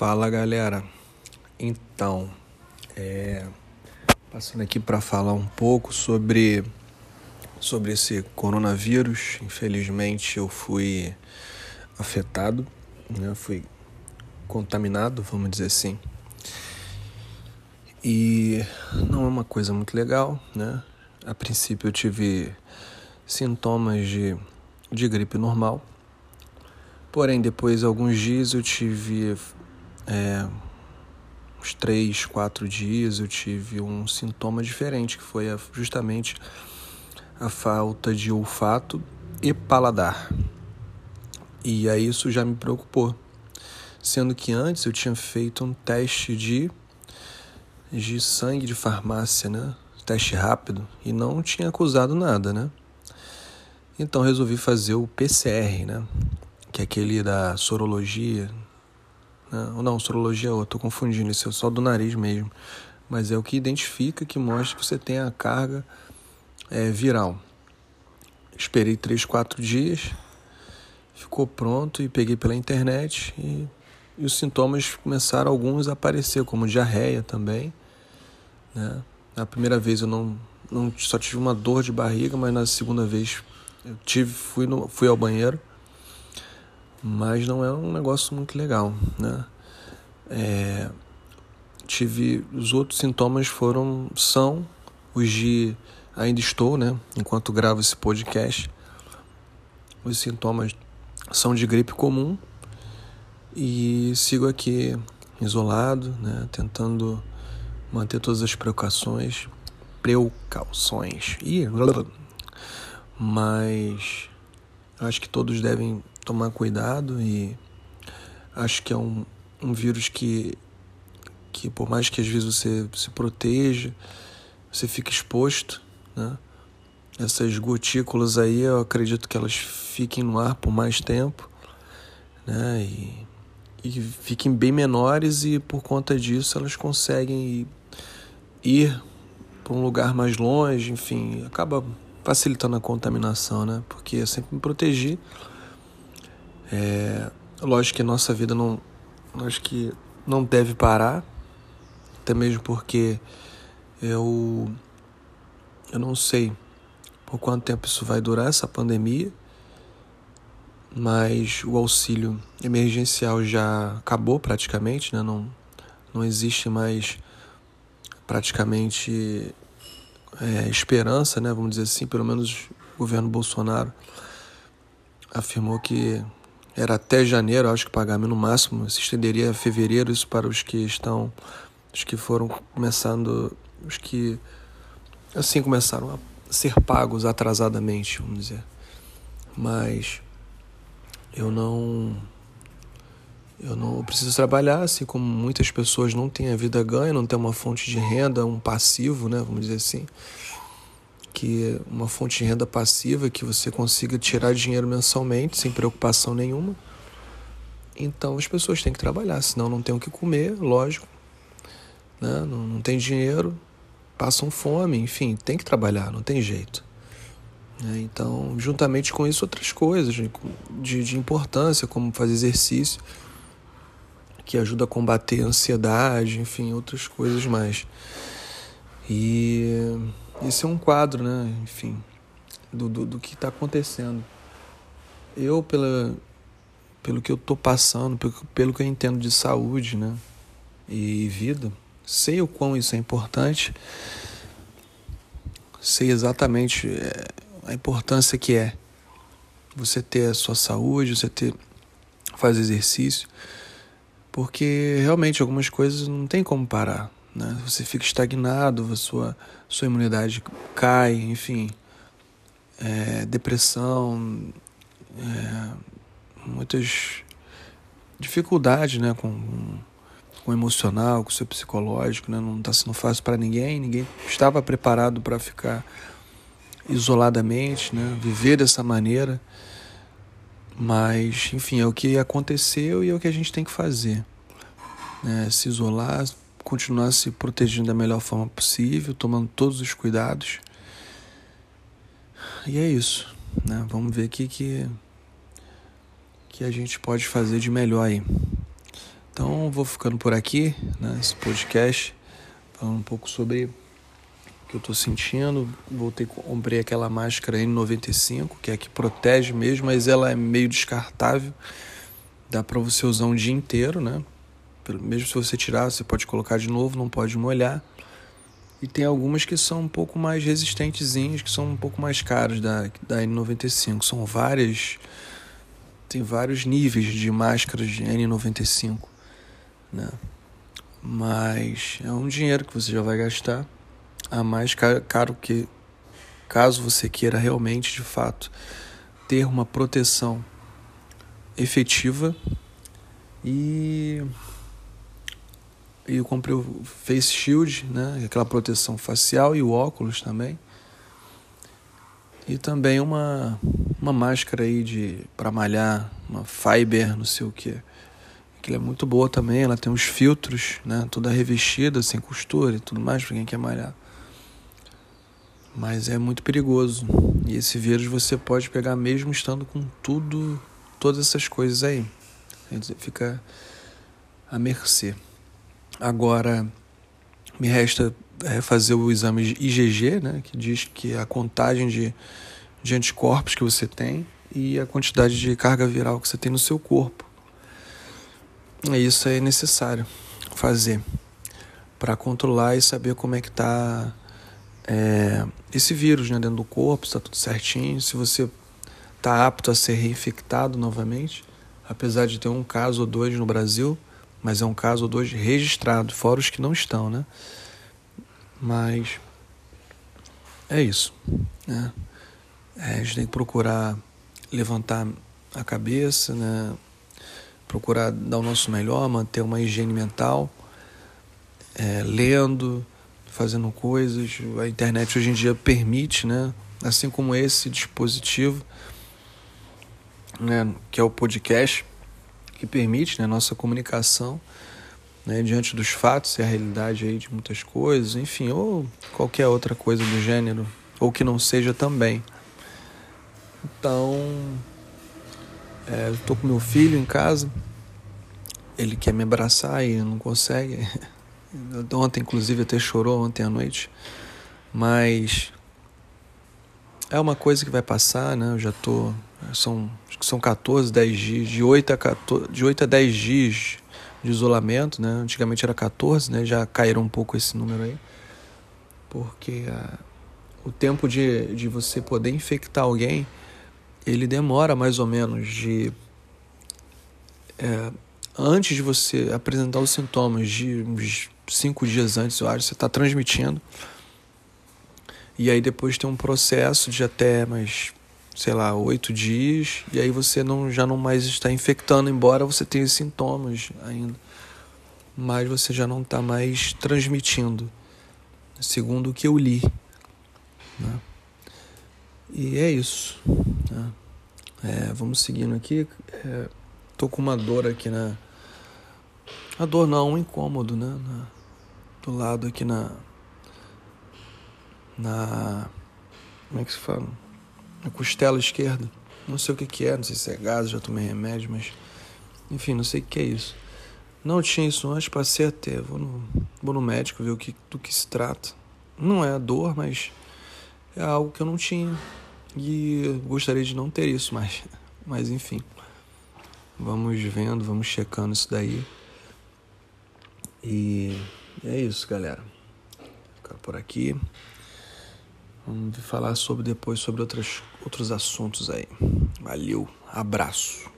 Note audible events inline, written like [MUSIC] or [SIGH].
Fala galera, então, é, passando aqui para falar um pouco sobre, sobre esse coronavírus. Infelizmente eu fui afetado, né? fui contaminado, vamos dizer assim. E não é uma coisa muito legal, né? A princípio eu tive sintomas de, de gripe normal, porém depois de alguns dias eu tive é, uns três, quatro dias eu tive um sintoma diferente, que foi justamente a falta de olfato e paladar. E aí isso já me preocupou, sendo que antes eu tinha feito um teste de, de sangue de farmácia, né? Teste rápido, e não tinha acusado nada, né? Então resolvi fazer o PCR, né? Que é aquele da sorologia, não, não, sorologia é outra, tô confundindo, isso é só do nariz mesmo. Mas é o que identifica, que mostra que você tem a carga é, viral. Esperei 3, 4 dias, ficou pronto e peguei pela internet e, e os sintomas começaram alguns a aparecer, como diarreia também. Né? Na primeira vez eu não, não só tive uma dor de barriga, mas na segunda vez eu tive, fui, no, fui ao banheiro mas não é um negócio muito legal, né? É, tive os outros sintomas foram são os de ainda estou, né? Enquanto gravo esse podcast, os sintomas são de gripe comum e sigo aqui isolado, né? Tentando manter todas as precauções, precauções. e mas acho que todos devem tomar cuidado e acho que é um, um vírus que, que por mais que às vezes você se proteja, você fica exposto, né? Essas gotículas aí, eu acredito que elas fiquem no ar por mais tempo, né? E, e fiquem bem menores e por conta disso elas conseguem ir para um lugar mais longe, enfim, acaba facilitando a contaminação, né? Porque eu sempre me protegi é, lógico que nossa vida não, acho que não deve parar, até mesmo porque eu, eu não sei por quanto tempo isso vai durar, essa pandemia, mas o auxílio emergencial já acabou praticamente, né? não, não existe mais praticamente é, esperança, né? vamos dizer assim, pelo menos o governo Bolsonaro afirmou que era até janeiro, acho que pagamento no máximo, se estenderia a fevereiro, isso para os que estão, os que foram começando, os que assim começaram a ser pagos atrasadamente, vamos dizer. Mas eu não eu não preciso trabalhar, assim como muitas pessoas não têm a vida ganha, não têm uma fonte de renda, um passivo, né, vamos dizer assim que uma fonte de renda passiva que você consiga tirar dinheiro mensalmente sem preocupação nenhuma. Então as pessoas têm que trabalhar, senão não tem o que comer, lógico. Né? Não, não tem dinheiro, passam fome, enfim, tem que trabalhar, não tem jeito. Né? Então, juntamente com isso, outras coisas de, de, importância, como fazer exercício, que ajuda a combater a ansiedade, enfim, outras coisas mais. E esse é um quadro, né? Enfim, do, do, do que está acontecendo. Eu, pela, pelo que eu estou passando, pelo, pelo que eu entendo de saúde, né? E vida, sei o quão isso é importante, sei exatamente é, a importância que é você ter a sua saúde, você ter fazer exercício, porque realmente algumas coisas não tem como parar né? Você fica estagnado, sua, sua imunidade cai, enfim, é, depressão, é, muitas dificuldades, né, com, com o emocional, com o seu psicológico, né? Não está sendo fácil para ninguém, ninguém estava preparado para ficar isoladamente, né? Viver dessa maneira. Mas, enfim, é o que aconteceu e é o que a gente tem que fazer. Né? Se isolar, continuar se protegendo da melhor forma possível, tomando todos os cuidados. E é isso, né? Vamos ver o que, que, a gente pode fazer de melhor aí. Então vou ficando por aqui, né, esse podcast, falando um pouco sobre o que eu estou sentindo. Voltei, comprei aquela máscara N95, que é a que protege mesmo, mas ela é meio descartável. Dá para você usar um dia inteiro, né? Mesmo se você tirar, você pode colocar de novo, não pode molhar. E tem algumas que são um pouco mais resistentezinhas, que são um pouco mais caras da, da N95. São várias. Tem vários níveis de máscaras de N95. Né? Mas é um dinheiro que você já vai gastar. A mais caro que. Caso você queira realmente, de fato, ter uma proteção efetiva e e eu comprei o face shield, né, aquela proteção facial e o óculos também. E também uma uma máscara aí de para malhar, uma fiber, não sei o que. Que é muito boa também, ela tem uns filtros, né, toda revestida, sem costura e tudo mais para quem quer malhar. Mas é muito perigoso. E esse vírus você pode pegar mesmo estando com tudo, todas essas coisas aí. Fica à mercê. Agora, me resta é, fazer o exame IgG, né, que diz que é a contagem de, de anticorpos que você tem e a quantidade de carga viral que você tem no seu corpo. Isso é necessário fazer para controlar e saber como é que está é, esse vírus né, dentro do corpo, está tudo certinho, se você está apto a ser reinfectado novamente, apesar de ter um caso ou dois no Brasil mas é um caso ou dois registrado, fora os que não estão, né? Mas é isso, né? É, a gente tem que procurar levantar a cabeça, né? Procurar dar o nosso melhor, manter uma higiene mental, é, lendo, fazendo coisas. A internet hoje em dia permite, né? Assim como esse dispositivo, né? Que é o podcast que permite né, nossa comunicação né, diante dos fatos e a realidade aí de muitas coisas, enfim, ou qualquer outra coisa do gênero, ou que não seja também. Então, é, estou com meu filho em casa, ele quer me abraçar e não consegue. [LAUGHS] Ontem, inclusive, até chorou ontem à noite, mas é uma coisa que vai passar, né? Eu já tô são, são 14, 10 dias, de 8 a, 14, de 8 a 10 dias de isolamento, né? Antigamente era 14, né? Já caíram um pouco esse número aí. Porque a, o tempo de, de você poder infectar alguém, ele demora mais ou menos de... É, antes de você apresentar os sintomas, de uns 5 dias antes, eu acho, você está transmitindo. E aí depois tem um processo de até mais sei lá, oito dias, e aí você não, já não mais está infectando, embora você tenha sintomas ainda. Mas você já não está mais transmitindo, segundo o que eu li. Né? E é isso. Né? É, vamos seguindo aqui. É, tô com uma dor aqui na. A dor não, um incômodo, né? Na, do lado aqui na. Na. Como é que se fala? A costela esquerda. Não sei o que, que é, não sei se é gás, já tomei remédio, mas. Enfim, não sei o que é isso. Não tinha isso antes, passei a ter. Vou no, vou no médico ver o que, do que se trata. Não é dor, mas é algo que eu não tinha. E gostaria de não ter isso, mas, mas enfim. Vamos vendo, vamos checando isso daí. E é isso, galera. Ficar por aqui. Vamos falar sobre depois sobre outras, outros assuntos aí. Valeu, abraço.